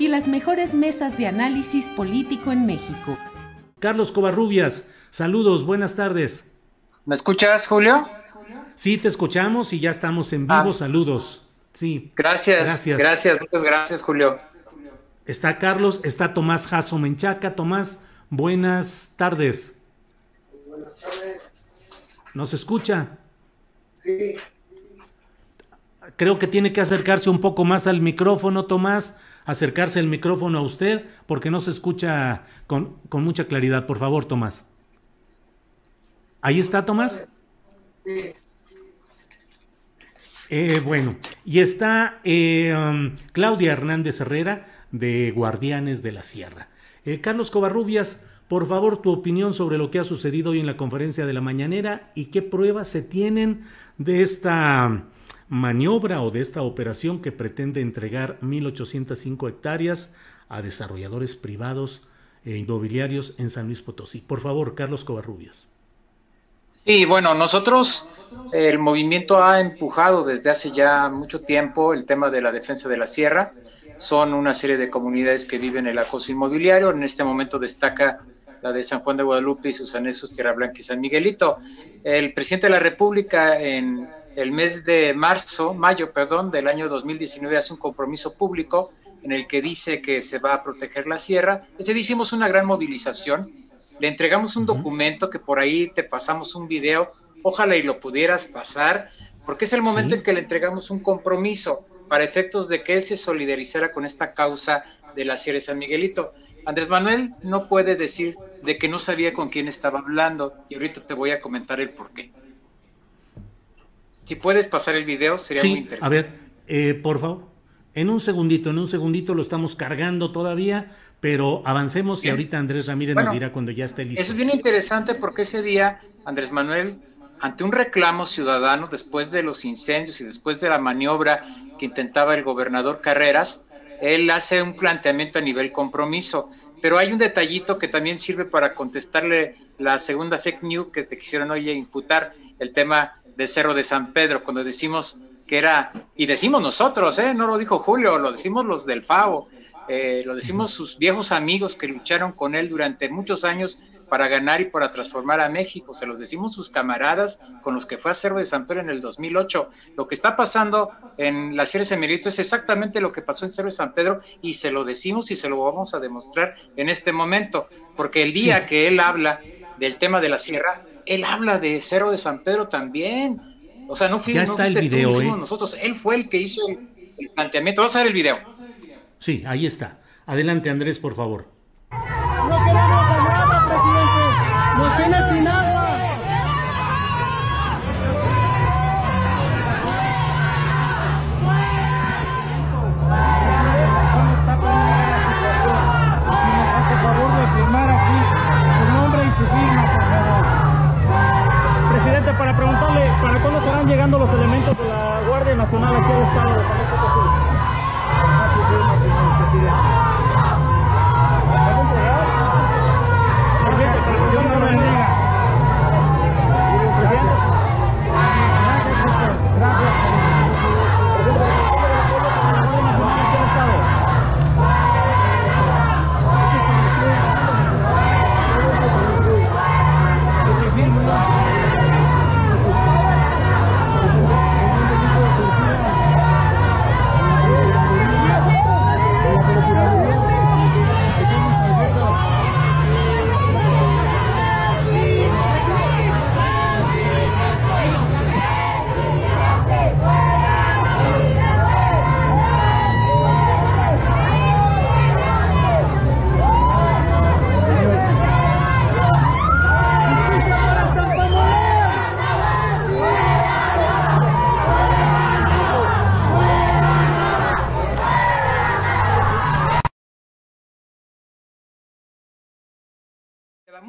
y las mejores mesas de análisis político en México. Carlos Covarrubias, saludos, buenas tardes. ¿Me escuchas, Julio? Sí, te escuchamos y ya estamos en vivo, ah. saludos. Sí. Gracias, gracias, gracias, muchas gracias, Julio. Está Carlos, está Tomás Jasso Menchaca. Tomás, buenas tardes. Buenas tardes. ¿Nos escucha? Sí. Creo que tiene que acercarse un poco más al micrófono, Tomás acercarse el micrófono a usted porque no se escucha con, mucha claridad. Por favor, Tomás. ¿Ahí está, Tomás? Sí. Eh, bueno, y está eh, um, Claudia Hernández Herrera de Guardianes de la Sierra. Eh, Carlos Covarrubias, por favor, tu opinión sobre lo que ha sucedido hoy en la conferencia de la mañanera y qué pruebas se tienen de esta maniobra o de esta operación que pretende entregar 1.805 hectáreas a desarrolladores privados e inmobiliarios en San Luis Potosí. Por favor, Carlos Covarrubias. Sí, bueno, nosotros, el movimiento ha empujado desde hace ya mucho tiempo el tema de la defensa de la sierra. Son una serie de comunidades que viven el acoso inmobiliario. En este momento destaca la de San Juan de Guadalupe y sus anexos Tierra Blanca y San Miguelito. El presidente de la República en el mes de marzo, mayo, perdón, del año 2019 hace un compromiso público en el que dice que se va a proteger la sierra. Ese día hicimos una gran movilización, le entregamos un documento que por ahí te pasamos un video, ojalá y lo pudieras pasar, porque es el momento en que le entregamos un compromiso para efectos de que él se solidarizara con esta causa de la Sierra de San Miguelito. Andrés Manuel no puede decir de que no sabía con quién estaba hablando y ahorita te voy a comentar el por qué. Si puedes pasar el video, sería muy interesante. A ver, eh, por favor. En un segundito, en un segundito lo estamos cargando todavía, pero avancemos y ahorita Andrés Ramírez nos dirá cuando ya esté listo. Eso es bien interesante porque ese día Andrés Manuel, ante un reclamo ciudadano, después de los incendios y después de la maniobra que intentaba el gobernador Carreras, él hace un planteamiento a nivel compromiso. Pero hay un detallito que también sirve para contestarle la segunda fake news que te quisieron hoy imputar, el tema de Cerro de San Pedro, cuando decimos que era, y decimos nosotros, ¿eh? no lo dijo Julio, lo decimos los del FAO, eh, lo decimos sus viejos amigos que lucharon con él durante muchos años para ganar y para transformar a México. Se los decimos sus camaradas con los que fue a Cerro de San Pedro en el 2008. Lo que está pasando en la Sierra de es exactamente lo que pasó en Cerro de San Pedro y se lo decimos y se lo vamos a demostrar en este momento, porque el día que él habla del tema de la sierra, él habla de Cerro de San Pedro también. O sea, no fuimos, ya el video, ¿eh? nosotros. Él fue el que hizo el, planteamiento. Vamos a ver el video. Sí, ahí está. Adelante, Andrés, por favor.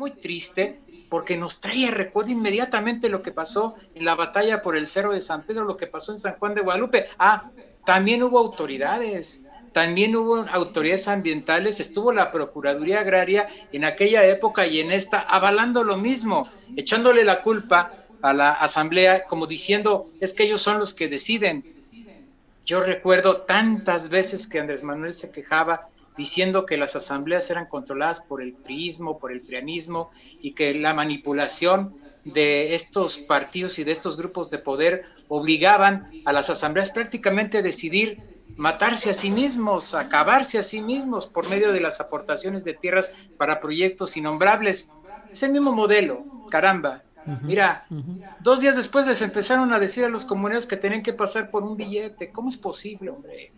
Muy triste porque nos trae recuerdo inmediatamente lo que pasó en la batalla por el Cerro de San Pedro, lo que pasó en San Juan de Guadalupe. Ah, también hubo autoridades, también hubo autoridades ambientales, estuvo la Procuraduría Agraria en aquella época y en esta avalando lo mismo, echándole la culpa a la Asamblea como diciendo, es que ellos son los que deciden. Yo recuerdo tantas veces que Andrés Manuel se quejaba diciendo que las asambleas eran controladas por el priismo, por el prianismo y que la manipulación de estos partidos y de estos grupos de poder obligaban a las asambleas prácticamente a decidir matarse a sí mismos, acabarse a sí mismos por medio de las aportaciones de tierras para proyectos innombrables. Es el mismo modelo, caramba. Mira, dos días después les empezaron a decir a los comuneros que tenían que pasar por un billete. ¿Cómo es posible, hombre?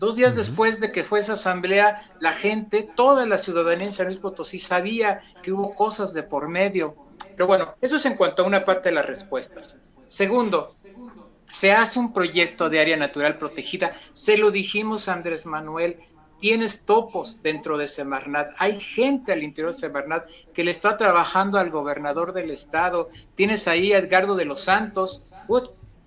Dos días después de que fue esa asamblea, la gente, toda la ciudadanía en San Luis Potosí sabía que hubo cosas de por medio. Pero bueno, eso es en cuanto a una parte de las respuestas. Segundo, se hace un proyecto de área natural protegida. Se lo dijimos a Andrés Manuel, tienes topos dentro de Semarnat, hay gente al interior de Semarnat que le está trabajando al gobernador del estado, tienes ahí a Edgardo de los Santos,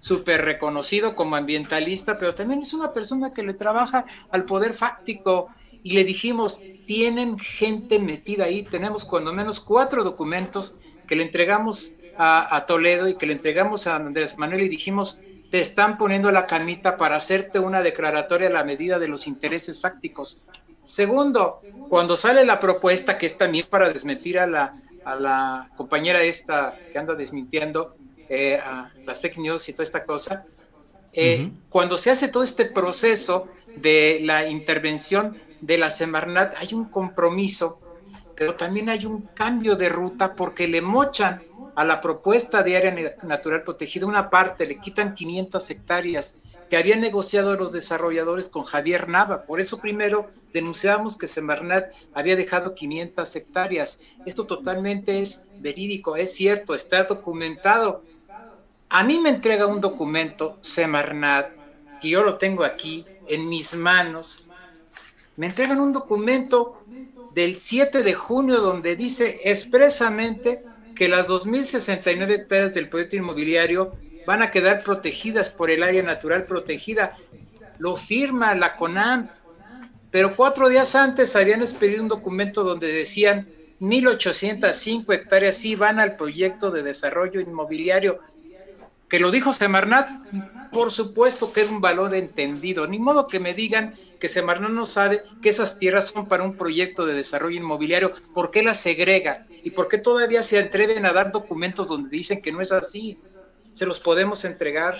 súper reconocido como ambientalista, pero también es una persona que le trabaja al poder fáctico. Y le dijimos, tienen gente metida ahí, tenemos cuando menos cuatro documentos que le entregamos a, Toledo y que le entregamos a Andrés Manuel y dijimos, te están poniendo la canita para hacerte una declaratoria a la medida de los intereses fácticos. Segundo, cuando sale la propuesta, que es también para desmentir a la, a la compañera esta que anda desmintiendo, eh, a las fake news y toda esta cosa, eh, cuando se hace todo este proceso de la intervención de la Semarnat, hay un compromiso, pero también hay un cambio de ruta porque le mochan a la propuesta de área natural protegida una parte, le quitan 500 hectáreas que habían negociado los desarrolladores con Javier Nava. Por eso primero denunciamos que Semarnat había dejado 500 hectáreas. Esto totalmente es verídico, es cierto, está documentado a mí me entrega un documento Semarnat, y yo lo tengo aquí en mis manos. Me entregan un documento del 7 de junio donde dice expresamente que las 2.069 hectáreas del proyecto inmobiliario van a quedar protegidas por el área natural protegida. Lo firma la CONAM, pero cuatro días antes habían expedido un documento donde decían 1.805 hectáreas sí van al proyecto de desarrollo inmobiliario que lo dijo Semarnat, por supuesto que es un valor entendido, ni modo que me digan que Semarnat no sabe que esas tierras son para un proyecto de desarrollo inmobiliario, ¿por qué las segrega? ¿Y por qué todavía se atreven a dar documentos donde dicen que no es así? Se los podemos entregar.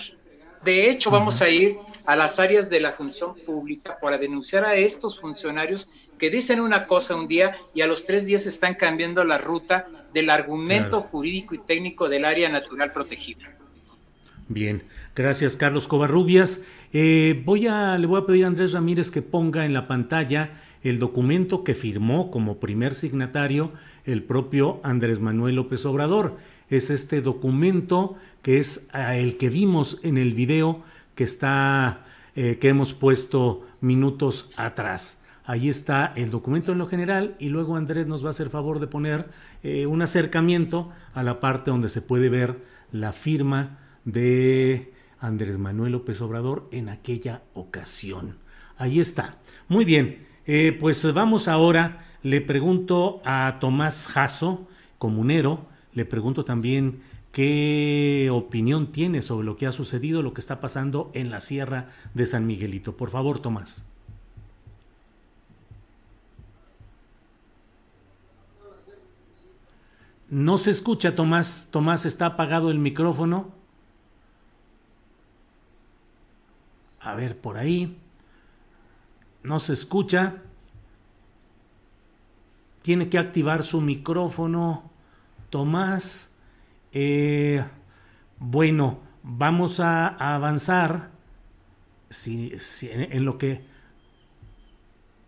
De hecho, vamos a ir a las áreas de la función pública para denunciar a estos funcionarios que dicen una cosa un día y a los tres días están cambiando la ruta del argumento jurídico y técnico del área natural protegida. Bien, gracias Carlos Covarrubias. Eh, voy a, le voy a pedir a Andrés Ramírez que ponga en la pantalla el documento que firmó como primer signatario el propio Andrés Manuel López Obrador. Es este documento que es el que vimos en el video que está, eh, que hemos puesto minutos atrás. Ahí está el documento en lo general y luego Andrés nos va a hacer favor de poner eh, un acercamiento a la parte donde se puede ver la firma de Andrés Manuel López Obrador en aquella ocasión. Ahí está. Muy bien, eh, pues vamos ahora, le pregunto a Tomás Jasso, comunero, le pregunto también qué opinión tiene sobre lo que ha sucedido, lo que está pasando en la Sierra de San Miguelito. Por favor, Tomás. No se escucha, Tomás. Tomás, está apagado el micrófono. A ver, por ahí. No se escucha. Tiene que activar su micrófono. Tomás. Eh, bueno, vamos a, avanzar. Si, en, lo que...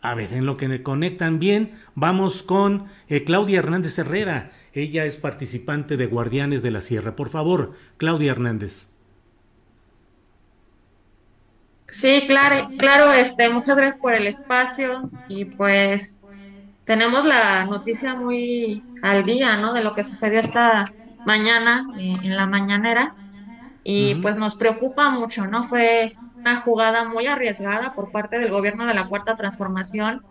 A ver, en lo que me conectan bien, vamos con eh, Claudia Hernández Herrera. Ella es participante de Guardianes de la Sierra. Por favor, Claudia Hernández. Sí, claro, claro, este, muchas gracias por el espacio y pues tenemos la noticia muy al día, ¿no? De lo que sucedió esta mañana, eh, en la mañanera, y pues nos preocupa mucho, ¿no? Fue una jugada muy arriesgada por parte del gobierno de la Cuarta Transformación,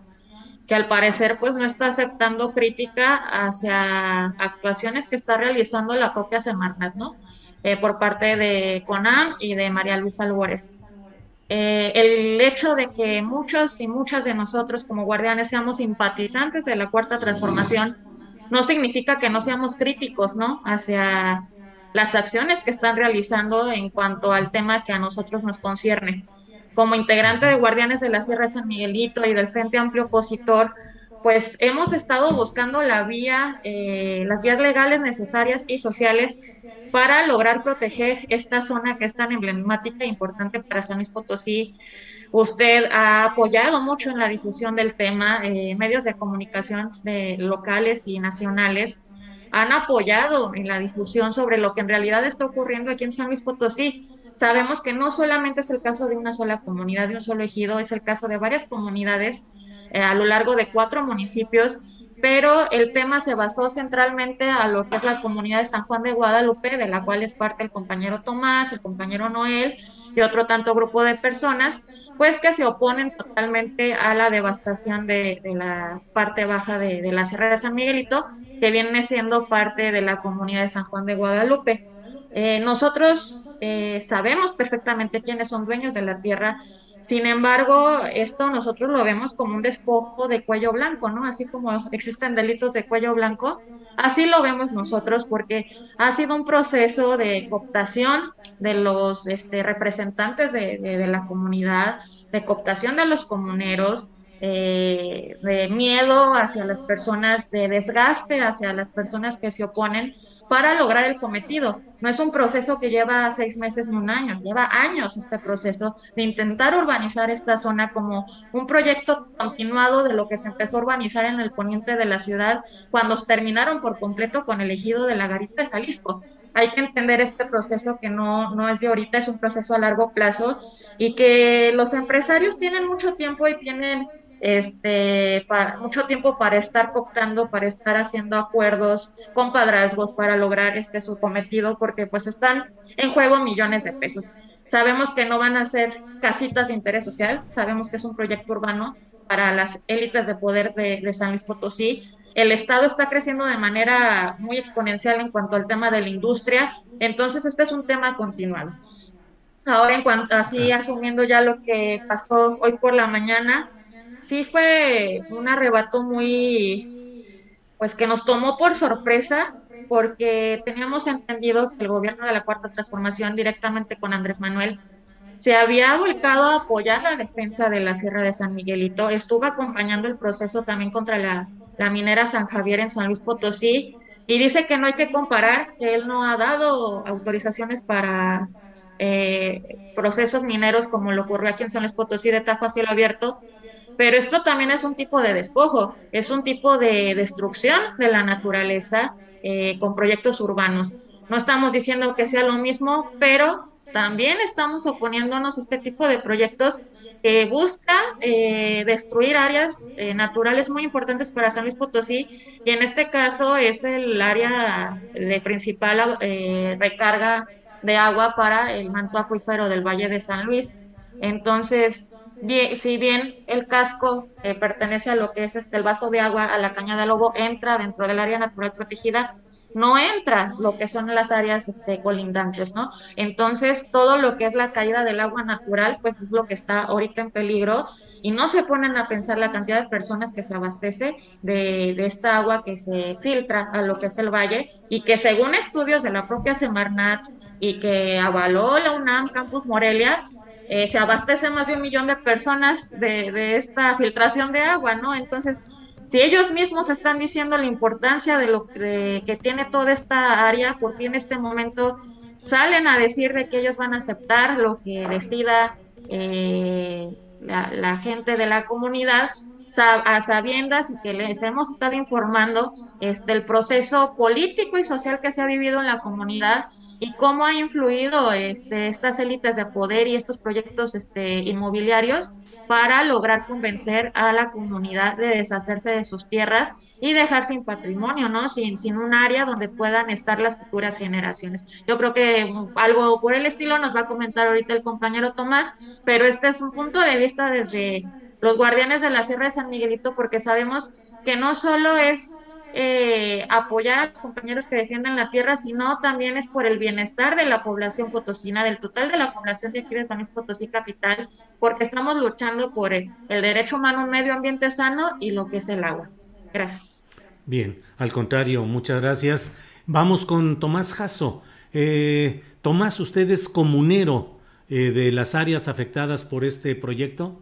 que al parecer pues no está aceptando crítica hacia actuaciones que está realizando la propia Semarnat, ¿no? Eh, por parte de CONAM y de María Luisa Álvarez. Eh, el hecho de que muchos y muchas de nosotros como guardianes seamos simpatizantes de la cuarta transformación no significa que no seamos críticos, ¿no? Hacia las acciones que están realizando en cuanto al tema que a nosotros nos concierne. Como integrante de Guardianes de la Sierra de San Miguelito y del Frente Amplio Opositor, pues hemos estado buscando la vía, eh, las vías legales necesarias y sociales para lograr proteger esta zona que es tan emblemática e importante para San Luis Potosí. Usted ha apoyado mucho en la difusión del tema, eh, medios de comunicación locales y nacionales han apoyado en la difusión sobre lo que en realidad está ocurriendo aquí en San Luis Potosí. Sabemos que no solamente es el caso de una sola comunidad, de un solo ejido, es el caso de varias comunidades a lo largo de cuatro municipios, pero el tema se basó centralmente a lo que es la comunidad de San Juan de Guadalupe, de la cual es parte el compañero Tomás, el compañero Noel y otro tanto grupo de personas, pues que se oponen totalmente a la devastación de, la parte baja de, la Sierra de San Miguelito, que viene siendo parte de la comunidad de San Juan de Guadalupe. Eh, nosotros eh, sabemos perfectamente quiénes son dueños de la tierra sin embargo, esto nosotros lo vemos como un despojo de cuello blanco, ¿no? Así como existen delitos de cuello blanco, así lo vemos nosotros porque ha sido un proceso de cooptación de los este, representantes de, de, la comunidad, de cooptación de los comuneros, eh, de miedo hacia las personas, de desgaste hacia las personas que se oponen para lograr el cometido. No es un proceso que lleva seis meses ni un año, lleva años este proceso de intentar urbanizar esta zona como un proyecto continuado de lo que se empezó a urbanizar en el poniente de la ciudad cuando terminaron por completo con el ejido de la Garita de Jalisco. Hay que entender este proceso que no, no es de ahorita, es un proceso a largo plazo y que los empresarios tienen mucho tiempo y tienen este, mucho tiempo para estar cooptando, para estar haciendo acuerdos, compadrazgos para lograr este su cometido, porque pues están en juego millones de pesos. Sabemos que no van a ser casitas de interés social, sabemos que es un proyecto urbano para las élites de poder de, de San Luis Potosí. El Estado está creciendo de manera muy exponencial en cuanto al tema de la industria, entonces este es un tema continuado. Ahora, en cuanto así asumiendo ya lo que pasó hoy por la mañana, sí fue un arrebato muy, pues que nos tomó por sorpresa, porque teníamos entendido que el gobierno de la Cuarta Transformación, directamente con Andrés Manuel, se había volcado a apoyar la defensa de la Sierra de San Miguelito, estuvo acompañando el proceso también contra la, minera San Javier en San Luis Potosí, y dice que no hay que comparar, que él no ha dado autorizaciones para eh, procesos mineros como lo ocurrió aquí en San Luis Potosí. De Tajo a cielo abierto, pero esto también es un tipo de despojo, es un tipo de destrucción de la naturaleza eh, con proyectos urbanos. No estamos diciendo que sea lo mismo, pero también estamos oponiéndonos a este tipo de proyectos que buscan eh, destruir áreas eh, naturales muy importantes para San Luis Potosí y en este caso es el área de principal recarga de agua para el manto acuífero del Valle de San Luis. Entonces, si bien el casco eh, pertenece a lo que es este el vaso de agua a la caña de lobo, entra dentro del área natural protegida, no entra lo que son las áreas este, colindantes, ¿no? Entonces, todo lo que es la caída del agua natural, pues es lo que está ahorita en peligro y no se ponen a pensar la cantidad de personas que se abastece de, de esta agua que se filtra a lo que es el valle y que según estudios de la propia Semarnat y que avaló la UNAM Campus Morelia, eh, se abastece más de un millón de personas de, esta filtración de agua, ¿no? Entonces, si ellos mismos están diciendo la importancia de lo que tiene toda esta área, porque en este momento salen a decir de que ellos van a aceptar lo que decida eh, la, gente de la comunidad, a sabiendas y que les hemos estado informando este, proceso político y social que se ha vivido en la comunidad y cómo ha influido este, estas élites de poder y estos proyectos este, inmobiliarios para lograr convencer a la comunidad de deshacerse de sus tierras y dejar sin patrimonio, ¿no? Sin, sin un área donde puedan estar las futuras generaciones. Yo creo que algo por el estilo nos va a comentar ahorita el compañero Tomás, pero este es un punto de vista desde los guardianes de la Sierra de San Miguelito, porque sabemos que no solo es eh, apoyar a los compañeros que defienden la tierra, sino también es por el bienestar de la población potosina, del total de la población de aquí de San Luis Potosí Capital, porque estamos luchando por el, derecho humano un medio ambiente sano y lo que es el agua. Gracias. Bien, al contrario, muchas gracias. Vamos con Tomás Jasso. Eh, Tomás, ¿usted es comunero eh, de las áreas afectadas por este proyecto?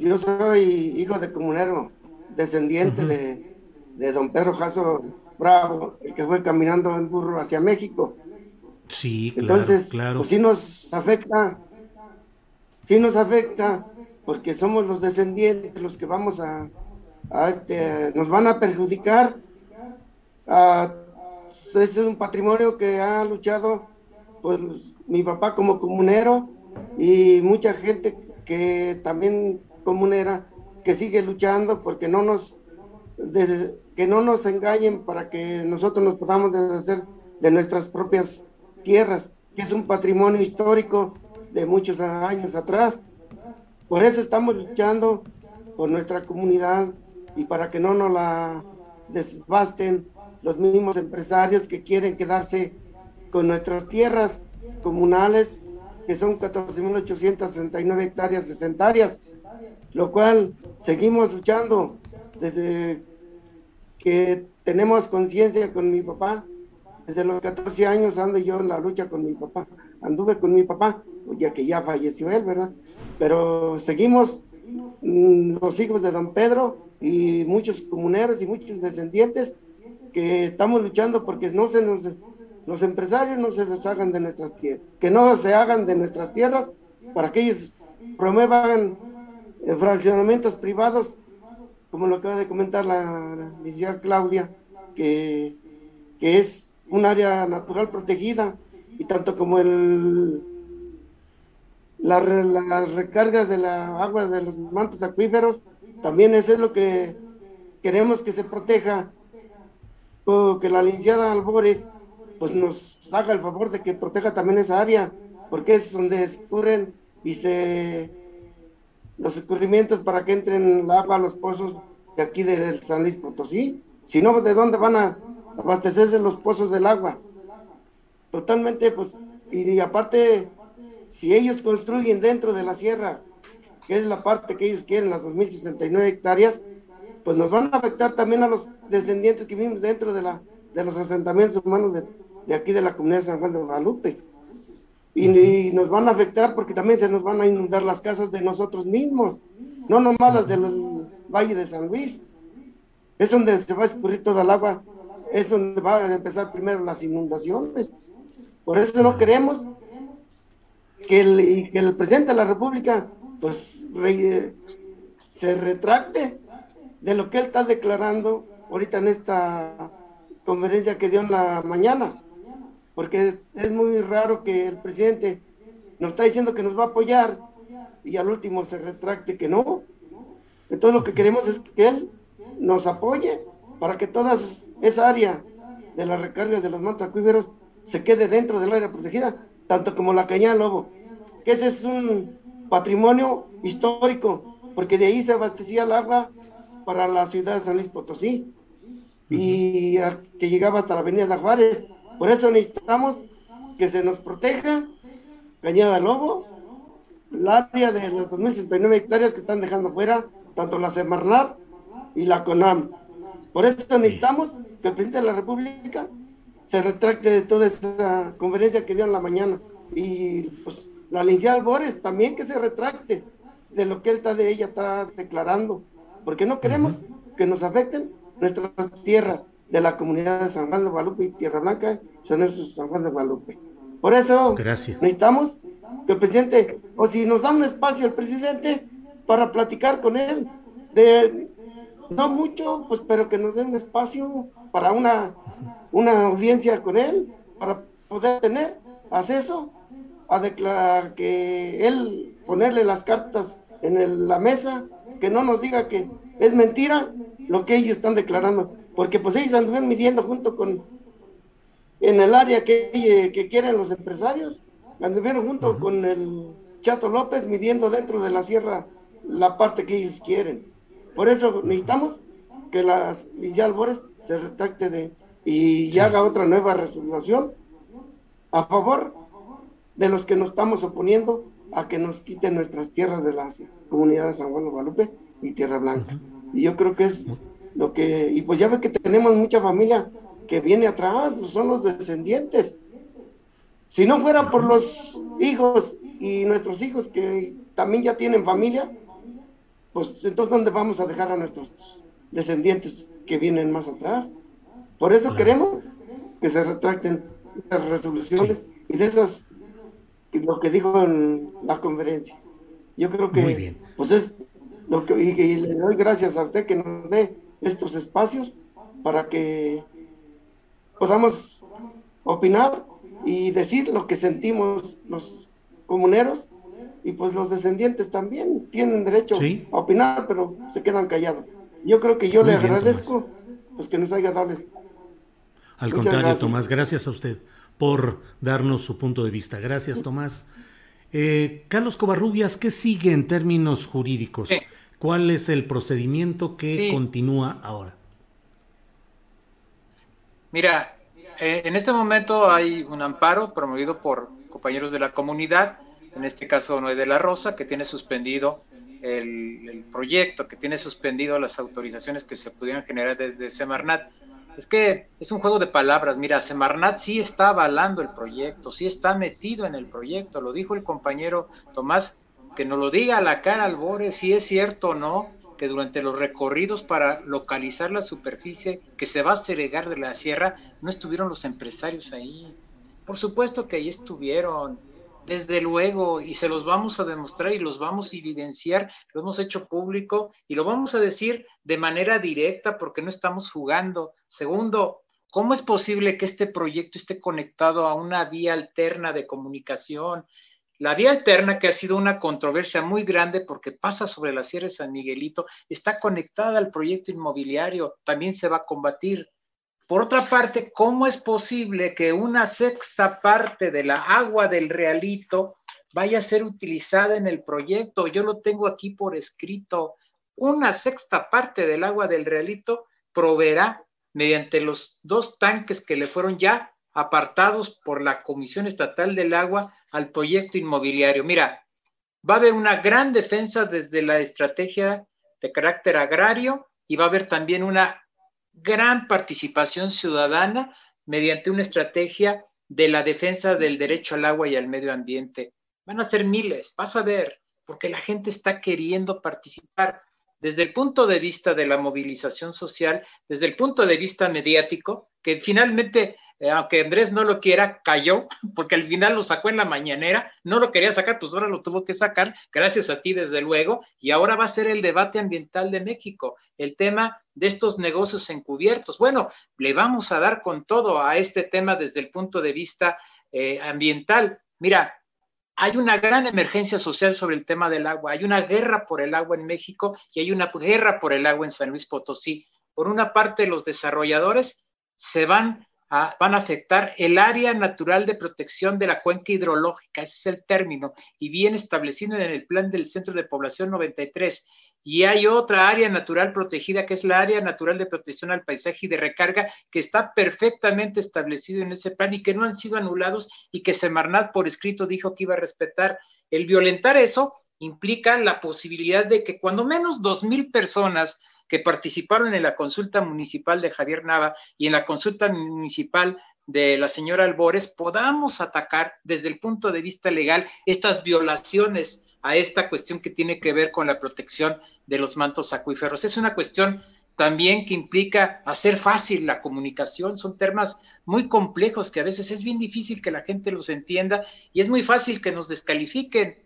Yo soy hijo de comunero, descendiente uh -huh. de, de don Pedro Jasso Bravo, el que fue caminando en burro hacia México. Sí, claro, Entonces, claro. pues sí nos afecta, sí nos afecta, porque somos los descendientes los que vamos a, a este, nos van a perjudicar. A, es un patrimonio que ha luchado, pues, mi papá como comunero y mucha gente que también comunera que sigue luchando porque no nos que no nos engañen para que nosotros nos podamos deshacer de nuestras propias tierras, que es un patrimonio histórico de muchos años atrás. Por eso estamos luchando por nuestra comunidad y para que no nos la desbasten los mismos empresarios que quieren quedarse con nuestras tierras comunales, que son 14.869 hectáreas, 60 áreas, lo cual seguimos luchando desde que tenemos conciencia con mi papá, desde los 14 años ando yo en la lucha con mi papá. Anduve con mi papá, ya que ya falleció él, ¿verdad? Pero seguimos mmm, los hijos de don Pedro y muchos comuneros y muchos descendientes que estamos luchando porque no se nos, los empresarios no se deshagan de nuestras tierras, que no se hagan de nuestras tierras para que ellos promuevan fraccionamientos privados, como lo acaba de comentar la, licenciada Claudia, que, que es un área natural protegida y tanto como el la, las recargas de la agua de los mantos acuíferos también eso es lo que queremos que se proteja o que la licenciada Albores pues nos haga el favor de que proteja también esa área porque es donde escurren y se los escurrimientos para que entren el agua a los pozos de aquí del San Luis Potosí si no de dónde van a abastecerse los pozos del agua. Totalmente, pues, y aparte, si ellos construyen dentro de la sierra, que es la parte que ellos quieren, las 2.069 hectáreas, pues nos van a afectar también a los descendientes que vivimos dentro de, la, de los asentamientos humanos de, de aquí de la comunidad de San Juan de Guadalupe. Y, uh -huh. y, nos van a afectar porque también se nos van a inundar las casas de nosotros mismos, no nomás las del Valle de San Luis. Es donde se va a escurrir toda el agua es donde van a empezar primero las inundaciones. Por eso no queremos que el, que el presidente de la República pues re, se retracte de lo que él está declarando ahorita en esta conferencia que dio en la mañana. Porque es, muy raro que el presidente nos está diciendo que nos va a apoyar y al último se retracte que no. Entonces lo que queremos es que él nos apoye para que toda esa área de las recargas de los mantos acuíferos se quede dentro del área protegida, tanto como la cañada Lobo, que ese es un patrimonio histórico, porque de ahí se abastecía el agua para la ciudad de San Luis Potosí y que llegaba hasta la avenida de Juárez. Por eso necesitamos que se nos proteja Cañada Lobo, el área de las 2.069 hectáreas que están dejando fuera, tanto la Semarnat y la CONAM. Por eso necesitamos que el presidente de la República se retracte de toda esa conferencia que dio en la mañana. Y pues la licenciada Albores también que se retracte de lo que él está de ella está declarando, porque no queremos que nos afecten nuestras tierras de la comunidad de San Juan de Guadalupe y Tierra Blanca, son esos San Juan de Guadalupe. Por eso necesitamos que el presidente, o si nos da un espacio el presidente para platicar con él, de no mucho, pues pero que nos dé un espacio para una, una audiencia con él, para poder tener acceso a declarar que él ponerle las cartas en la mesa, que no nos diga que es mentira lo que ellos están declarando, porque pues ellos anduvieron midiendo junto con, en el área que, que quieren los empresarios, anduvieron junto con el Chato López midiendo dentro de la sierra la parte que ellos quieren. Por eso necesitamos que la Lidia Albores se retracte de y haga otra nueva resolución a favor de los que nos estamos oponiendo a que nos quiten nuestras tierras de las comunidades de San Juan de Guadalupe y Tierra Blanca. Y yo creo que es lo que, y pues ya ve que tenemos mucha familia que viene atrás, son los descendientes. Si no fuera por los hijos y nuestros hijos que también ya tienen familia, pues entonces ¿dónde vamos a dejar a nuestros descendientes que vienen más atrás? Por eso queremos que se retracten las resoluciones y de esas, lo que dijo en la conferencia. Yo creo que, pues es lo que, y, le doy gracias a usted que nos dé estos espacios para que podamos opinar y decir lo que sentimos los comuneros y pues los descendientes también tienen derecho a opinar, pero se quedan callados. Yo creo que yo le agradezco pues que nos haya dado Al contrario, Tomás, gracias a usted por darnos su punto de vista. Gracias, Tomás. Eh, Carlos Covarrubias, ¿qué sigue en términos jurídicos? ¿Cuál es el procedimiento que continúa ahora? Mira, eh, en este momento hay un amparo promovido por compañeros de la comunidad en este caso Noé de la Rosa, que tiene suspendido el, proyecto, que tiene suspendido las autorizaciones que se pudieran generar desde Semarnat. Es que es un juego de palabras. Mira, Semarnat sí está avalando el proyecto, sí está metido en el proyecto. Lo dijo el compañero Tomás, que nos lo diga a la cara Albores si es cierto o no que durante los recorridos para localizar la superficie que se va a segregar de la sierra no estuvieron los empresarios ahí. Por supuesto que ahí estuvieron desde luego, y se los vamos a demostrar y los vamos a evidenciar, lo hemos hecho público y lo vamos a decir de manera directa porque no estamos jugando. Segundo, ¿cómo es posible que este proyecto esté conectado a una vía alterna de comunicación? La vía alterna, que ha sido una controversia muy grande porque pasa sobre la Sierra de San Miguelito, está conectada al proyecto inmobiliario, también se va a combatir. Por otra parte, ¿cómo es posible que una sexta parte de la agua del realito vaya a ser utilizada en el proyecto? Yo lo tengo aquí por escrito. Una sexta parte del agua del realito proveerá mediante los dos tanques que le fueron ya apartados por la Comisión Estatal del Agua al proyecto inmobiliario. Mira, va a haber una gran defensa desde la estrategia de carácter agrario y va a haber también una gran participación ciudadana mediante una estrategia de la defensa del derecho al agua y al medio ambiente. Van a ser miles, vas a ver, porque la gente está queriendo participar desde el punto de vista de la movilización social, desde el punto de vista mediático, que finalmente eh, aunque Andrés no lo quiera, cayó, porque al final lo sacó en la mañanera, no lo quería sacar, pues ahora lo tuvo que sacar, gracias a ti desde luego, y ahora va a ser el debate ambiental de México, el tema de estos negocios encubiertos. Bueno, le vamos a dar con todo a este tema desde el punto de vista eh, ambiental. Mira, hay una gran emergencia social sobre el tema del agua, hay una guerra por el agua en México y hay una guerra por el agua en San Luis Potosí. Por una parte, los desarrolladores se van van a afectar el área natural de protección de la cuenca hidrológica, ese es el término, y bien establecido en el plan del Centro de Población 93. Y hay otra área natural protegida que es la área natural de protección al paisaje y de recarga que está perfectamente establecido en ese plan y que no han sido anulados y que Semarnat por escrito dijo que iba a respetar. El violentar eso implica la posibilidad de que cuando menos dos mil personas que participaron en la consulta municipal de Javier Nava y en la consulta municipal de la señora Albores, podamos atacar desde el punto de vista legal estas violaciones a esta cuestión que tiene que ver con la protección de los mantos acuíferos. Es una cuestión también que implica hacer fácil la comunicación, son temas muy complejos que a veces es bien difícil que la gente los entienda y es muy fácil que nos descalifiquen.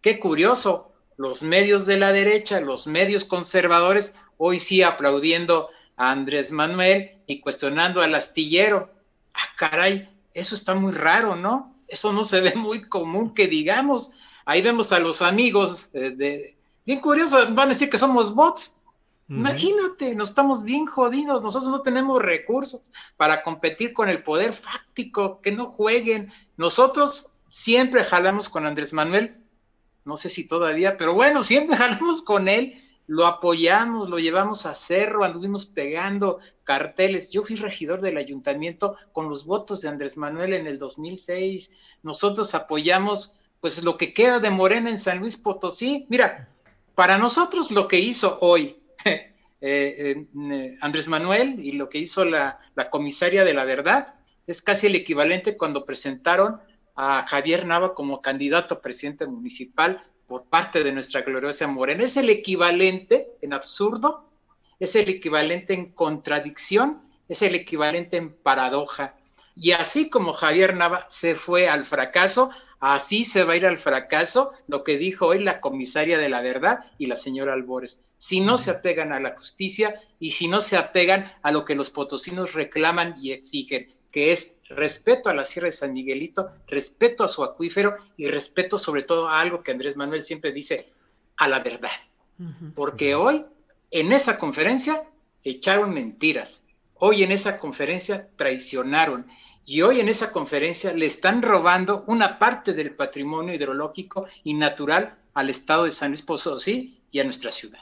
Qué curioso, los medios de la derecha, los medios conservadores hoy sí aplaudiendo a Andrés Manuel y cuestionando al astillero. Ah, caray, eso está muy raro, ¿no? Eso no se ve muy común que digamos. Ahí vemos a los amigos eh, de... Bien curioso, van a decir que somos bots. Imagínate, nos estamos bien jodidos, nosotros no tenemos recursos para competir con el poder fáctico, que no jueguen. Nosotros siempre jalamos con Andrés Manuel, no sé si todavía, pero bueno, siempre jalamos con él lo apoyamos, lo llevamos a cerro, anduvimos pegando carteles. Yo fui regidor del ayuntamiento con los votos de Andrés Manuel en el 2006. Nosotros apoyamos pues lo que queda de Morena en San Luis Potosí. Mira, para nosotros lo que hizo hoy eh, eh, Andrés Manuel y lo que hizo la, la comisaria de la verdad es casi el equivalente cuando presentaron a Javier Nava como candidato a presidente municipal por parte de nuestra gloriosa Morena. Es el equivalente en absurdo, es el equivalente en contradicción, es el equivalente en paradoja. Y así como Javier Nava se fue al fracaso, así se va a ir al fracaso lo que dijo hoy la comisaria de la verdad y la señora Albores. Si no se apegan a la justicia y si no se apegan a lo que los potosinos reclaman y exigen, que es respeto a la Sierra de San Miguelito, respeto a su acuífero y respeto sobre todo a algo que Andrés Manuel siempre dice, a la verdad. Porque hoy en esa conferencia echaron mentiras, hoy en esa conferencia traicionaron y hoy en esa conferencia le están robando una parte del patrimonio hidrológico y natural al estado de San Luis Potosí y a nuestra ciudad.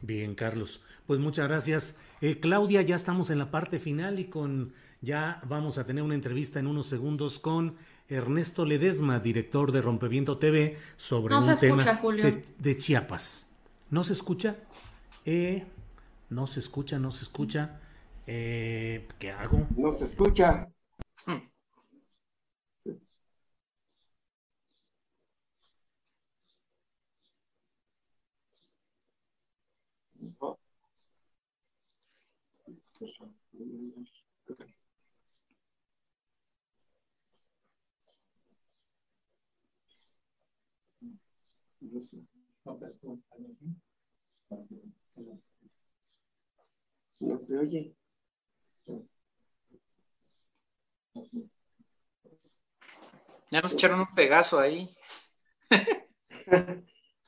Bien, Carlos. Pues muchas gracias. Eh, Claudia, ya estamos en la parte final y con ya vamos a tener una entrevista en unos segundos con Ernesto Ledesma, director de Rompeviento TV, sobre un tema de, Chiapas. ¿No se escucha? Eh, no se escucha, no se escucha. Eh, ¿Qué hago? No se escucha. No se oye. Ya nos echaron un pegazo ahí.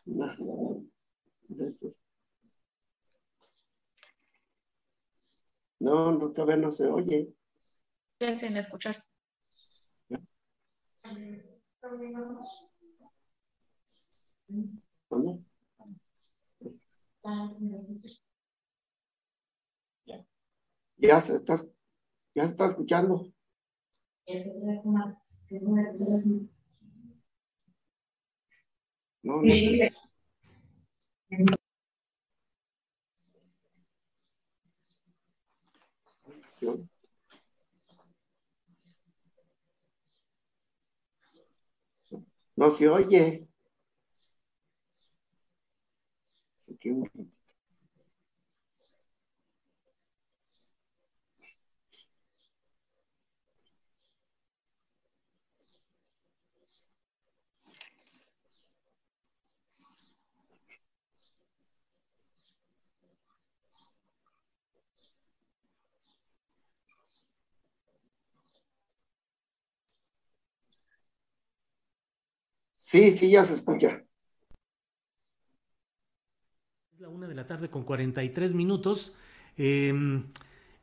no, No, no, todavía no se oye. Ya sin escucharse. ¿Dónde? Ya se está, ya se está escuchando. No, no. No se oye. Se. Sí, sí, ya se escucha. La tarde con 43 minutos. Em,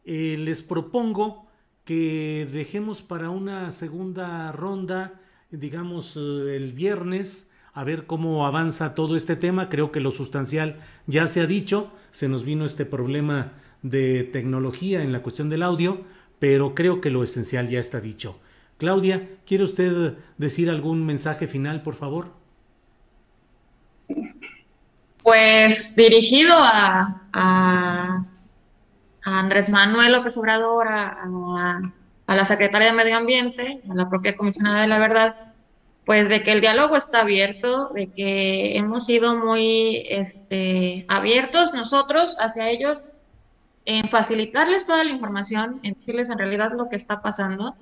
eh, les propongo que dejemos para una segunda ronda, digamos, eh, el viernes, a ver cómo avanza todo este tema. Creo que lo sustancial ya se ha dicho. Se nos vino este problema de tecnología en la cuestión del audio, pero creo que lo esencial ya está dicho. Claudia, ¿quiere usted decir algún mensaje final, por favor? Pues dirigido a, Andrés Manuel López Obrador, a, a, la Secretaria de Medio Ambiente, a la propia Comisionada de la Verdad, pues de que el diálogo está abierto, de que hemos sido muy este, abiertos nosotros hacia ellos en facilitarles toda la información, en decirles en realidad lo que está pasando.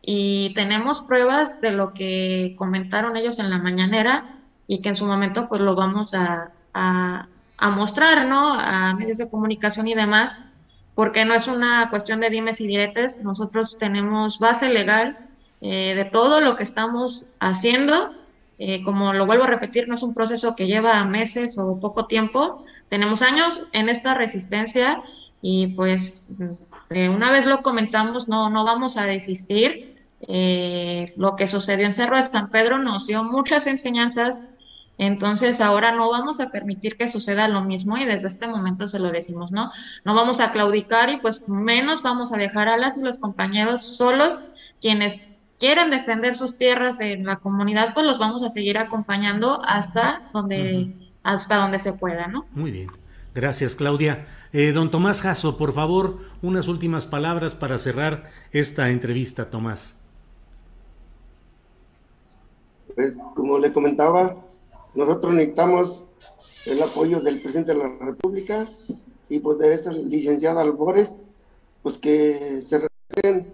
Y tenemos pruebas de lo que comentaron ellos en la mañanera y que en su momento pues lo vamos a, mostrar, ¿no? A medios de comunicación y demás, porque no es una cuestión de dimes y diretes, nosotros tenemos base legal eh, de todo lo que estamos haciendo. Eh, como lo vuelvo a repetir, no es un proceso que lleva meses o poco tiempo, tenemos años en esta resistencia y pues una vez lo comentamos, no, no vamos a desistir. Eh, lo que sucedió en Cerro de San Pedro nos dio muchas enseñanzas, entonces ahora no vamos a permitir que suceda lo mismo y desde este momento se lo decimos, ¿no? No vamos a claudicar y pues menos vamos a dejar a las y los compañeros solos, quienes quieren defender sus tierras en la comunidad, pues los vamos a seguir acompañando hasta donde, hasta donde se pueda, ¿no? Muy bien. Gracias, Claudia. Eh, don Tomás Jasso, por favor, unas últimas palabras para cerrar esta entrevista, Tomás. pues como le comentaba, nosotros necesitamos el apoyo del presidente de la República y pues de esa licenciada Albores, pues que se retren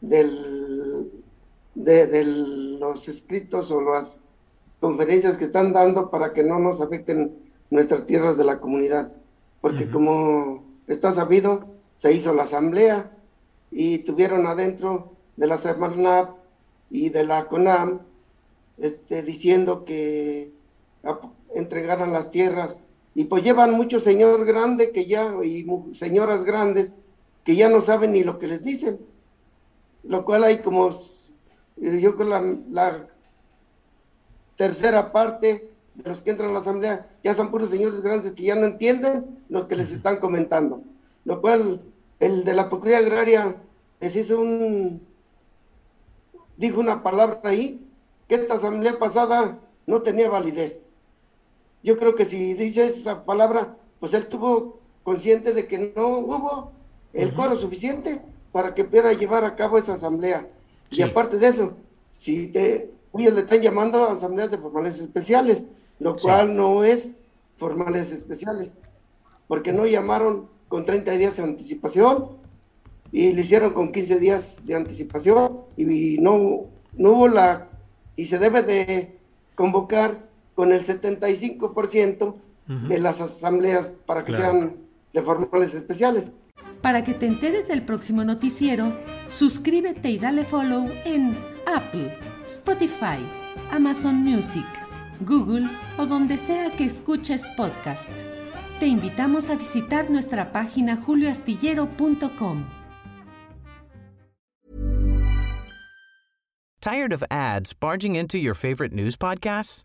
del, de, los escritos o las conferencias que están dando para que no nos afecten nuestras tierras de la comunidad. Porque como está sabido, se hizo la asamblea y tuvieron adentro de la Semarnap y de la CONAM este, diciendo que entregaran las tierras. Y pues llevan muchos señor grande que ya, y señoras grandes que ya no saben ni lo que les dicen. Lo cual hay como, yo creo la, la tercera parte de los que entran a la asamblea ya son puros señores grandes que ya no entienden lo que les están comentando. Lo cual el de la Procuraduría Agraria les hizo un, dijo una palabra ahí que esta asamblea pasada no tenía validez. Yo creo que si dice esa palabra, pues él tuvo consciente de que no hubo el coro suficiente para que pudiera llevar a cabo esa asamblea. Y aparte de eso, si te, ellos le están llamando a asambleas de formales especiales, lo cual no es formales especiales, porque no llamaron con 30 días de anticipación y lo hicieron con 15 días de anticipación y no, no hubo la y se debe de convocar con el 75% de las asambleas para que sean de formales especiales. Para que te enteres del próximo noticiero, suscríbete y dale follow en Apple, Spotify, Amazon Music, Google o donde sea que escuches podcast. Te invitamos a visitar nuestra página julioastillero.com. Tired of ads barging into your favorite news podcasts?